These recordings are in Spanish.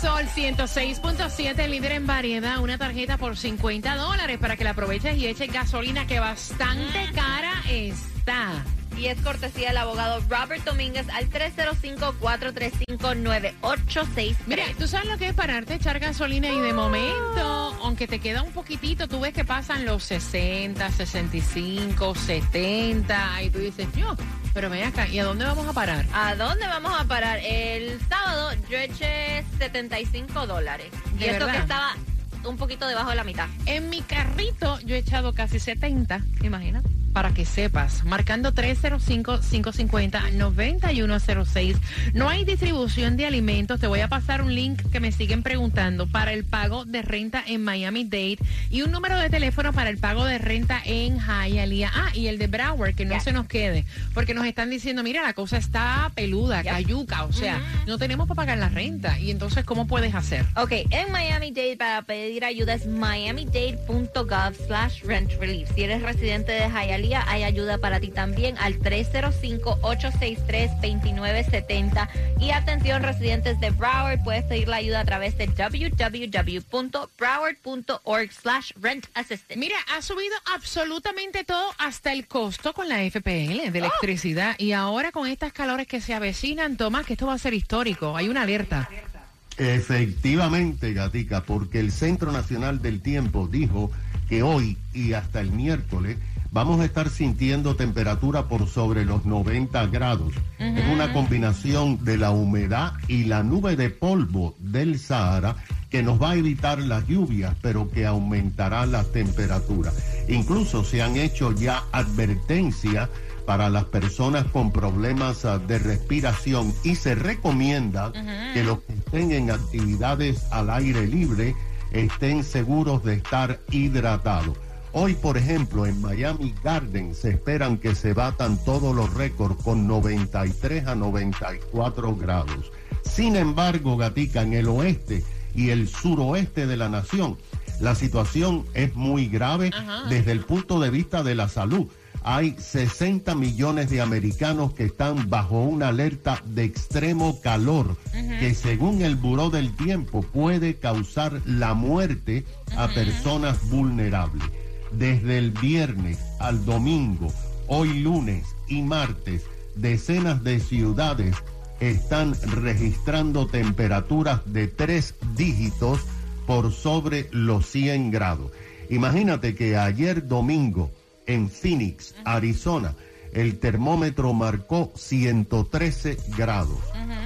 Sol 106.7, líder en variedad, una tarjeta por 50 dólares para que la aproveches y eches gasolina que bastante cara está. Y es cortesía del abogado Robert Domínguez al 305-435-9863. Mira, tú sabes lo que es pararte echar gasolina y de momento, aunque te queda un poquitito, tú ves que pasan los 60, 65, 70 y tú dices, yo, pero ven acá, ¿y a dónde vamos a parar? ¿A dónde vamos a parar? El sábado yo eché 75 dólares. Y ¿De esto verdad? que estaba un poquito debajo de la mitad. En mi carrito yo he echado casi 70. Imagina. Para que sepas, marcando 305-550-9106. No hay distribución de alimentos. Te voy a pasar un link que me siguen preguntando para el pago de renta en Miami Dade y un número de teléfono para el pago de renta en Hialeah. Ah, y el de Broward, que no se nos quede, porque nos están diciendo, mira, la cosa está peluda, cayuca, o sea, no tenemos para pagar la renta. Y entonces, ¿cómo puedes hacer? Ok, en Miami Dade para pedir ayuda es miamidade.gov slash rent relief. Si eres residente de Hialeah, hay ayuda para ti también al 305-863-2970. Y atención, residentes de Broward, puedes pedir la ayuda a través de www.broward.org slash rent assistance. Mira, ha subido absolutamente todo, hasta el costo con la FPL de electricidad. Y ahora con estas calores que se avecinan, Tomás, que esto va a ser histórico. Hay una alerta. Efectivamente, Gatica, porque el Centro Nacional del Tiempo dijo que hoy y hasta el miércoles vamos a estar sintiendo temperatura por sobre los 90 grados. Es una combinación de la humedad y la nube de polvo del Sahara que nos va a evitar las lluvias, pero que aumentará las temperaturas. Incluso se han hecho ya advertencias para las personas con problemas ah, de respiración y se recomienda que los que estén en actividades al aire libre estén seguros de estar hidratados. Hoy, por ejemplo, en Miami Garden se esperan que se batan todos los récords con 93 a 94 grados. Sin embargo, Gatica, en el oeste y el suroeste de la nación, la situación es muy grave desde el punto de vista de la salud hay 60 millones de americanos que están bajo una alerta de extremo calor que según el Buró del Tiempo puede causar la muerte a personas vulnerables. Desde el viernes al domingo, hoy lunes y martes, decenas de ciudades están registrando temperaturas de tres dígitos por sobre los 100 grados. Imagínate que ayer domingo en Phoenix, Arizona, el termómetro marcó 113 grados.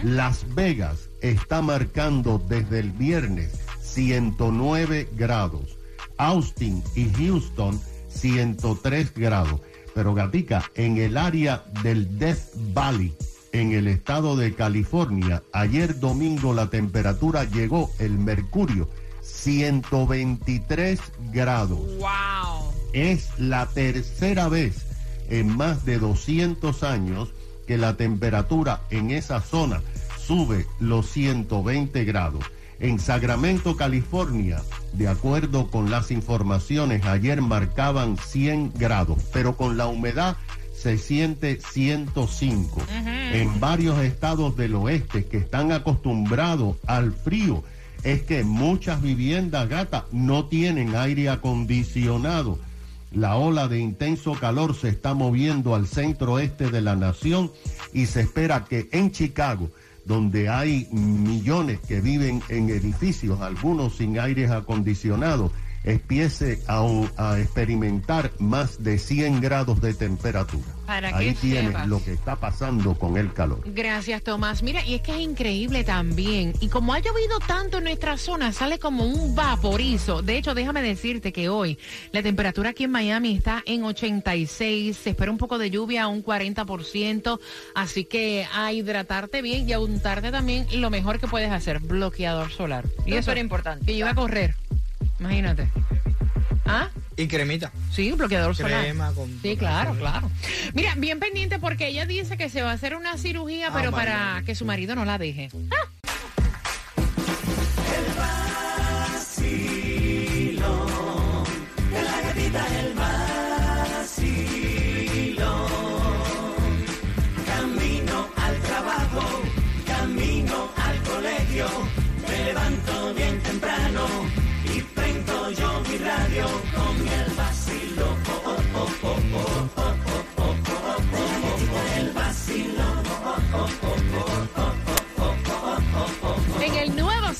Las Vegas está marcando desde el viernes 109 grados. Austin y Houston 103 grados. Pero Gatica, en el área del Death Valley, en el estado de California, ayer domingo la temperatura llegó, el mercurio, 123 grados. ¡Wow! Es la tercera vez en más de 200 años que la temperatura en esa zona sube los 120 grados. En Sacramento, California, de acuerdo con las informaciones, ayer marcaban 100 grados, pero con la humedad se siente 105. En varios estados del oeste que están acostumbrados al frío, es que muchas viviendas gata no tienen aire acondicionado. La ola de intenso calor se está moviendo al centro oeste de la nación y se espera que en Chicago, donde hay millones que viven en edificios, algunos sin aires acondicionados, empiece a, a experimentar más de 100 grados de temperatura. Para Ahí que tienes sepas. lo que está pasando con el calor. Gracias, Tomás. Mira, y es que es increíble también. Y como ha llovido tanto en nuestra zona, sale como un vaporizo. De hecho, déjame decirte que hoy la temperatura aquí en Miami está en 86. Se espera un poco de lluvia, un 40%. Así que a hidratarte bien y a untarte también lo mejor que puedes hacer, bloqueador solar. Y eso Súper importante. Que yo iba a correr. Imagínate. ¿Ah? Y cremita. Sí, un bloqueador solar. Crema con- Sí, claro, claro. Mira, bien pendiente porque ella dice que se va a hacer una cirugía, Ah, pero para que su marido no la deje. En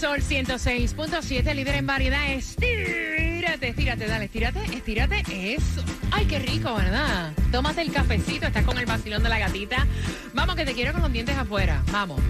Sol 106.7, líder en variedad, estírate, estírate, dale, estírate, estírate, eso. Ay, qué rico, ¿verdad? Tómate el cafecito, estás con el vacilón de la gatita. Vamos, que te quiero con los dientes afuera, vamos.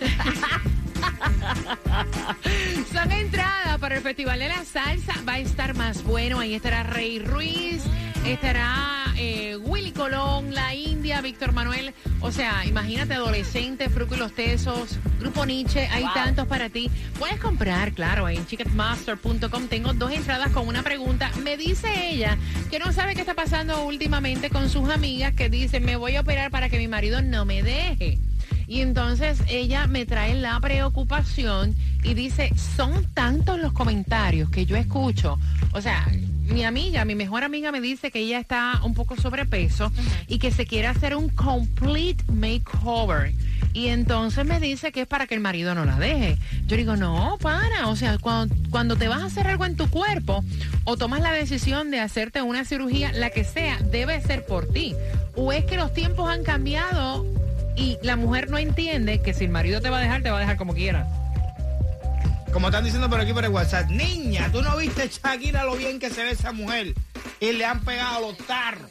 Son entradas para el Festival de la Salsa. Va a estar más bueno. Ahí estará Rey Ruiz, estará eh, Willy Colón, La India, Víctor Manuel. O sea, imagínate, adolescente, Fruco y los Tesos, Grupo Nietzsche. Hay tantos para ti. Puedes comprar, claro, en ticketmaster.com. Tengo dos entradas con una pregunta. Me dice ella que no sabe qué está pasando últimamente con sus amigas que dicen, me voy a operar para que mi marido no me deje. Y entonces ella me trae la preocupación y dice, son tantos los comentarios que yo escucho. O sea, mi amiga, mi mejor amiga me dice que ella está un poco sobrepeso y que se quiere hacer un complete makeover. Y entonces me dice que es para que el marido no la deje. Yo digo, no, para. O sea, cuando, cuando te vas a hacer algo en tu cuerpo o tomas la decisión de hacerte una cirugía, la que sea, debe ser por ti. O es que los tiempos han cambiado y la mujer no entiende que si el marido te va a dejar, te va a dejar como quiera. Como están diciendo por aquí por el WhatsApp, niña, tú no viste Shakira lo bien que se ve esa mujer y le han pegado los tarros.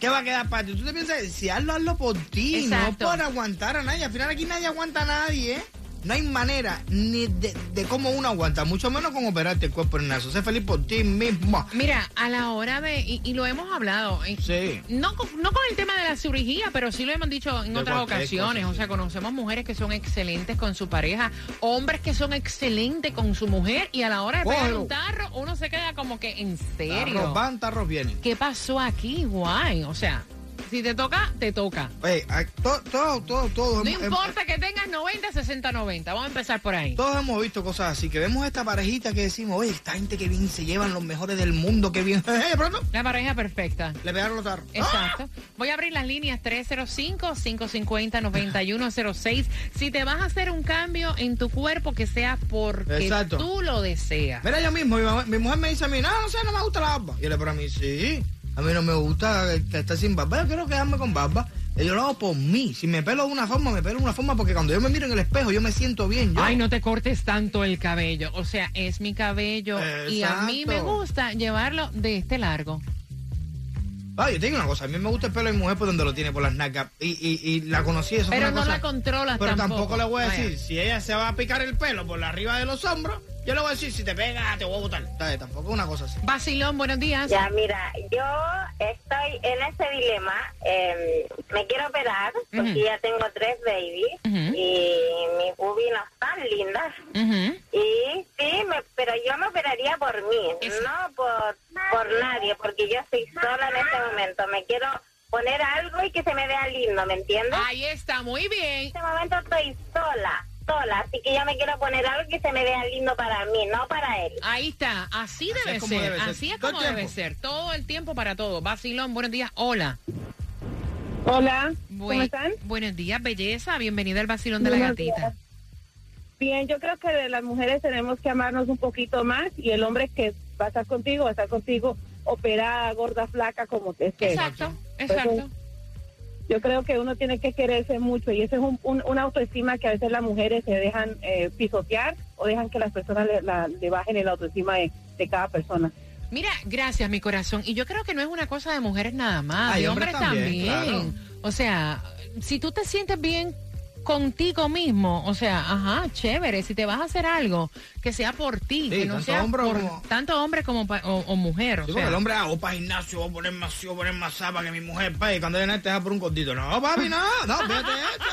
¿Qué va a quedar para ti? Tú te piensas, si hazlo, hazlo por ti, Exacto. no por aguantar a nadie. Al final aquí nadie aguanta a nadie, ¿eh? No hay manera ni de, de cómo uno aguanta, mucho menos con operarte el cuerpo en eso. Sé feliz por ti mismo. Mira, a la hora de, y, y lo hemos hablado, eh, Sí. no, con- no con el tema de la cirugía, pero sí lo hemos dicho en De otras ocasiones. cosa, o sea, conocemos mujeres que son excelentes con su pareja, hombres que son excelentes con su mujer, y a la hora de pegar un tarro, uno se queda como que, ¿en serio? Tarros van, tarros vienen. ¿Qué pasó aquí? Guay. O sea, si te toca, te toca. Oye, todo, todo, todo, todo. No hemos- importa que tengas 90, 60, 90. Vamos a empezar por ahí. Todos hemos visto cosas así, que vemos esta parejita que decimos, oye, esta gente que bien se llevan los mejores del mundo, que bien. De pronto La pareja perfecta. le pegaron los tarros. Exacto. Voy a abrir las líneas 305-550-9106. Si te vas a hacer un cambio en tu cuerpo, que sea porque Exacto. tú lo deseas. Mira, yo mismo, mi, mujer me dice a mí, no, no sé, no me gusta la barba. Y yo le pero a mí, sí, a mí no me gusta esté sin barba, yo quiero quedarme con barba. Yo lo hago por mí. Si me pelo de una forma, me pelo de una forma porque cuando yo me miro en el espejo, yo me siento bien. Yo. Ay, no te cortes tanto el cabello. O sea, es mi cabello y a mí me gusta llevarlo de este largo. Ay, yo te digo una cosa, a mí me gusta el pelo de mi mujer por donde lo tiene, por las nalgas. Y, y, y la conocí, eso fue Pero una no cosa- la controlas Pero tampoco. tampoco le voy a Vaya. decir, si ella se va a picar el pelo por la arriba de los hombros, yo le voy a decir, si te pega, te voy a botar. ¿Sabes? Tampoco es una cosa así. Vacilón, buenos días. Ya, mira, yo estoy en ese dilema. eh, me quiero operar porque ya tengo tres babies y mis boobies no están lindas. Y sí, me, pero yo me operaría por mí, Es- no por, por nadie, porque yo estoy sola en este momento. Me quiero poner algo y que se me vea lindo, ¿me entiendes? Ahí está, muy bien. En este momento estoy sola, sola, así que yo me quiero poner algo que se me vea lindo para mí, no para él. Ahí está, así, Así debe, como ser. debe ser. así es como debe tiempo. ser, todo el tiempo para todo. Vacilón, buenos días, hola. Hola, ¿cómo están? Buenos días, belleza, bienvenida al vacilón de la gatita. días. Bien, yo creo que de las mujeres tenemos que amarnos un poquito más y el hombre que va a estar contigo, va a estar contigo operada, gorda, flaca, como te sea. Exacto, exacto. Yo creo que uno tiene que quererse mucho y ese es un, un- una autoestima que a veces las mujeres se dejan eh, pisotear o dejan que las personas le, la- le bajen el autoestima de, de cada persona. Mira, gracias, mi corazón. Y yo creo que no es una cosa de mujeres nada más, Hay de hombres hombres también. también, O sea, si tú te sientes bien contigo mismo, o sea, ajá, chévere, si te vas a hacer algo, que sea por ti, Sí, que no tanto sea hombre por como- tanto hombre como pa- o, o mujer. O Sí, sea. porque el hombre, ah, voy para gimnasio, voy a poner más, voy a poner más para que mi mujer pague. Cuando viene te deja por un gordito. No, papi, no, no, fíjate esto.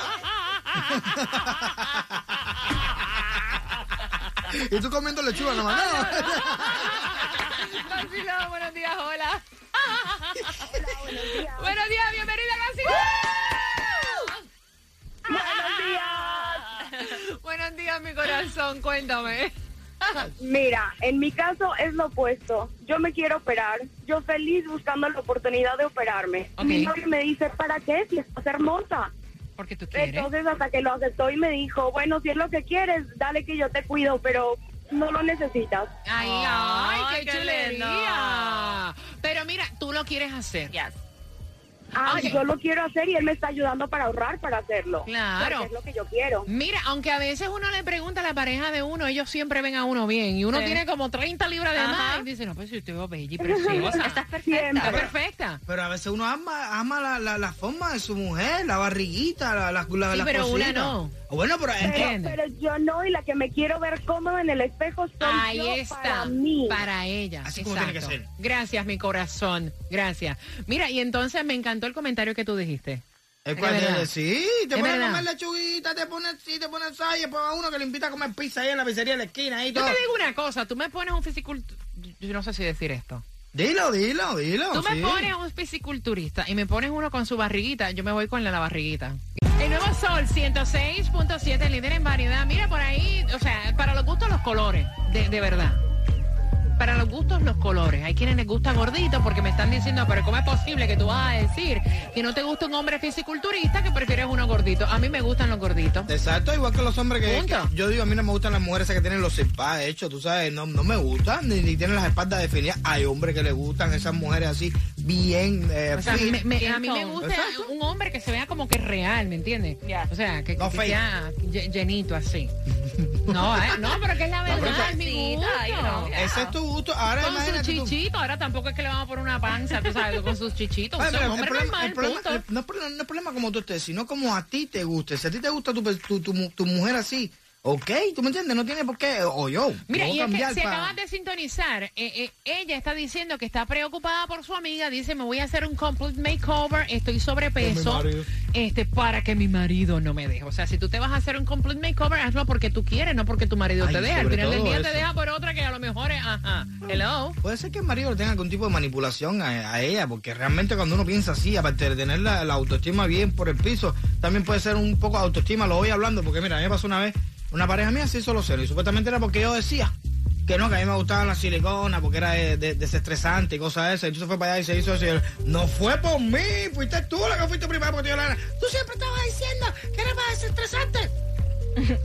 y tú comiendo lechuga nomás. No. Vacilón, buenos días, hola. buenos días. bienvenida a. Buenos días. buenos días, mi corazón, cuéntame. Mira, en mi caso es lo opuesto. Yo me quiero operar. Yo feliz buscando la oportunidad de operarme. Ok. Mi novio me dice, ¿para qué? Si estás hermosa. Porque tú quieres. Entonces hasta que lo aceptó y me dijo, bueno, si es lo que quieres, dale que yo te cuido, pero no lo necesitas. Ay, ay, Ay, qué, qué chulería. Pero mira, tú lo quieres hacer. Yes. Ah, yo lo quiero hacer y él me está ayudando para ahorrar para hacerlo. Claro. Porque es lo que yo quiero. Mira, aunque a veces uno le pregunta a la pareja de uno, ellos siempre ven a uno bien. Y uno Sí. tiene como 30 libras de Ajá. más. Y dice, no, pues si usted veo bella y preciosa. Estás perfecta. Está perfecta. Pero a veces uno ama, ama la, la, la forma de su mujer, la barriguita, la, la, la, Sí, las pero una no. Bueno, pero Pero, Entiende. pero yo no, y la que me quiero ver cómoda en el espejo soy Ahí yo está. para mí. Para ella. Así como tiene que Exacto. ser. Gracias, mi corazón. Gracias. Mira, y entonces me encantó el comentario que tú dijiste. Es cual de- sí, te Es pones a comer lechuguita, te pones así, te pones y después va uno que le invita a comer pizza ahí en la pizzería de la esquina ahí Yo todo. te digo una cosa, tú me pones un fisiculturista. Yo no sé si decir esto. Dilo, dilo, dilo. Tú me sí. pones un fisiculturista y me pones uno con su barriguita, yo me voy con la, la barriguita. El nuevo Sol 106.7, líder en variedad. Mira por ahí, o sea, para los gustos los colores, de, de verdad. Para los gustos los colores. Hay quienes les gusta gordito porque me están diciendo, pero ¿cómo es posible que tú vas a decir que no te gusta un hombre fisiculturista que prefieres uno gordito? A mí me gustan los gorditos. Exacto, igual que los hombres que, que- yo digo, a mí no me gustan las mujeres esas que tienen los spas hechos, tú sabes, no, no me gustan, ni, ni tienen las espaldas definidas. Hay hombres que les gustan esas mujeres así, bien eh, O sea, fit. me- a mí me gusta Exacto. un hombre que se vea como que real, ¿me entiendes? Ya. O sea, que, No que sea lle- llenito así. No, eh, no, pero que es la verdad, es mi gusto. ay, no. Ese es tu gusto. Ahora Con su imagínate tú. chichito, ahora tampoco es que le vamos a poner una panza, tú sabes, con sus chichitos. Ay, pero el problema- normal, el problema- punto. el- no, es problema, no es problema como tú estés, sino como a ti te guste. Si a ti te gusta tu, tu, tu, tu mujer así, ok, tú me entiendes, no tiene por qué, o yo. Mira, y es que si pa- acabas de sintonizar, eh, eh, ella está diciendo que está preocupada por su amiga, dice, me voy a hacer un complete makeover, estoy sobrepeso, este, para que mi marido no me deje. O sea, si tú te vas a hacer un complete makeover, hazlo porque tú quieres, no porque tu marido Ay, te deja. Al final del día te eso. deja por otra que a lo mejor es, ajá, hello. Puede ser que el marido le tenga algún tipo de manipulación a, a ella, porque realmente cuando uno piensa así, aparte de tener la, la autoestima bien por el piso, también puede ser un poco de autoestima, lo voy hablando, porque mira, a mí me pasó una vez, una pareja mía se hizo los celos, y supuestamente era porque yo decía que no, que a mí me gustaban las siliconas, porque era de- de- desestresante y cosas de esas, entonces fue para allá y se hizo eso, y no fue por mí, fuiste tú la que fuiste primero, porque yo la tú siempre estabas diciendo que era más desestresante.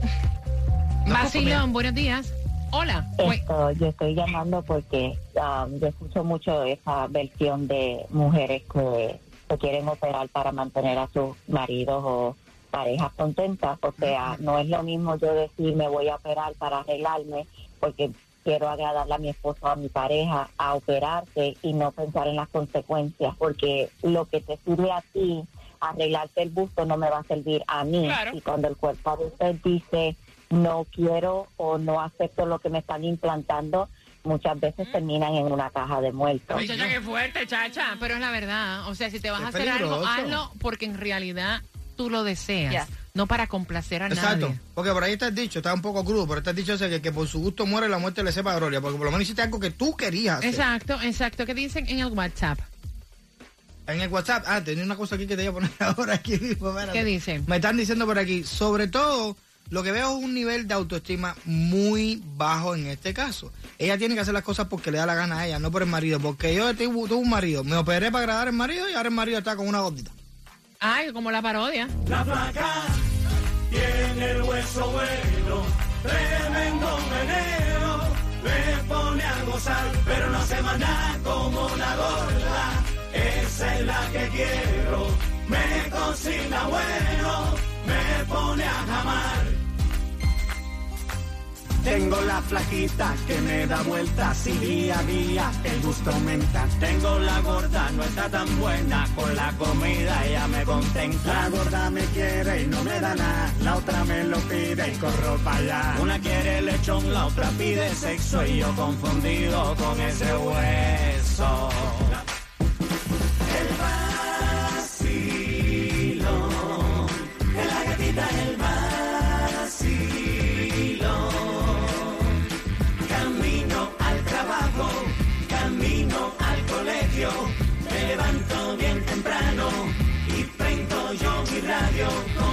No, Vacilón, buenos días. Hola. Esto, yo estoy llamando porque um, yo escucho mucho esa versión de mujeres que se quieren operar para mantener a sus maridos o parejas contentas. O sea, no es lo mismo yo decir me voy a operar para arreglarme porque quiero agradarle a mi esposo o a mi pareja a operarse y no pensar en las consecuencias porque lo que te sirve a ti arreglarte el busto no me va a servir a mí Claro. y cuando el cuerpo de usted dice no quiero o no acepto lo que me están implantando, muchas veces terminan en una caja de muertos. Muchacha, qué fuerte, chacha. Pero es la verdad. O sea, si te vas Es a hacer algo, hazlo porque en realidad tú lo deseas. No para complacer a Exacto, nadie. porque por ahí está dicho, está un poco crudo, pero está dicho ese que, que por su gusto muere la muerte le sepa gloria, porque por lo menos hiciste algo que tú querías hacer. Exacto, exacto. ¿Qué dicen en el WhatsApp? En el WhatsApp, ah, tenía una cosa aquí que te iba a poner ahora aquí. mismo, espérate. ¿Qué dicen? Me están diciendo por aquí, sobre todo, lo que veo es un nivel de autoestima muy bajo en este caso. Ella tiene que hacer las cosas porque le da la gana a ella, no por el marido, porque yo tuve un marido, me operé para agradar al marido y ahora el marido está con una gordita. Ay, como la parodia. La flaca tiene el hueso bueno, tremendo veneno, me pone a gozar, pero no se manda como la gorda, esa es la que quiero, me cocina bueno, me pone a jamar. Tengo la flaquita que me da vueltas y día a día el gusto aumenta. Tengo la gorda, no está tan buena, con la comida ella me contenta. La gorda me quiere y no me da nada, la otra me lo pide y corro para allá. Una quiere lechón, la otra pide sexo y yo confundido con ese hueso. your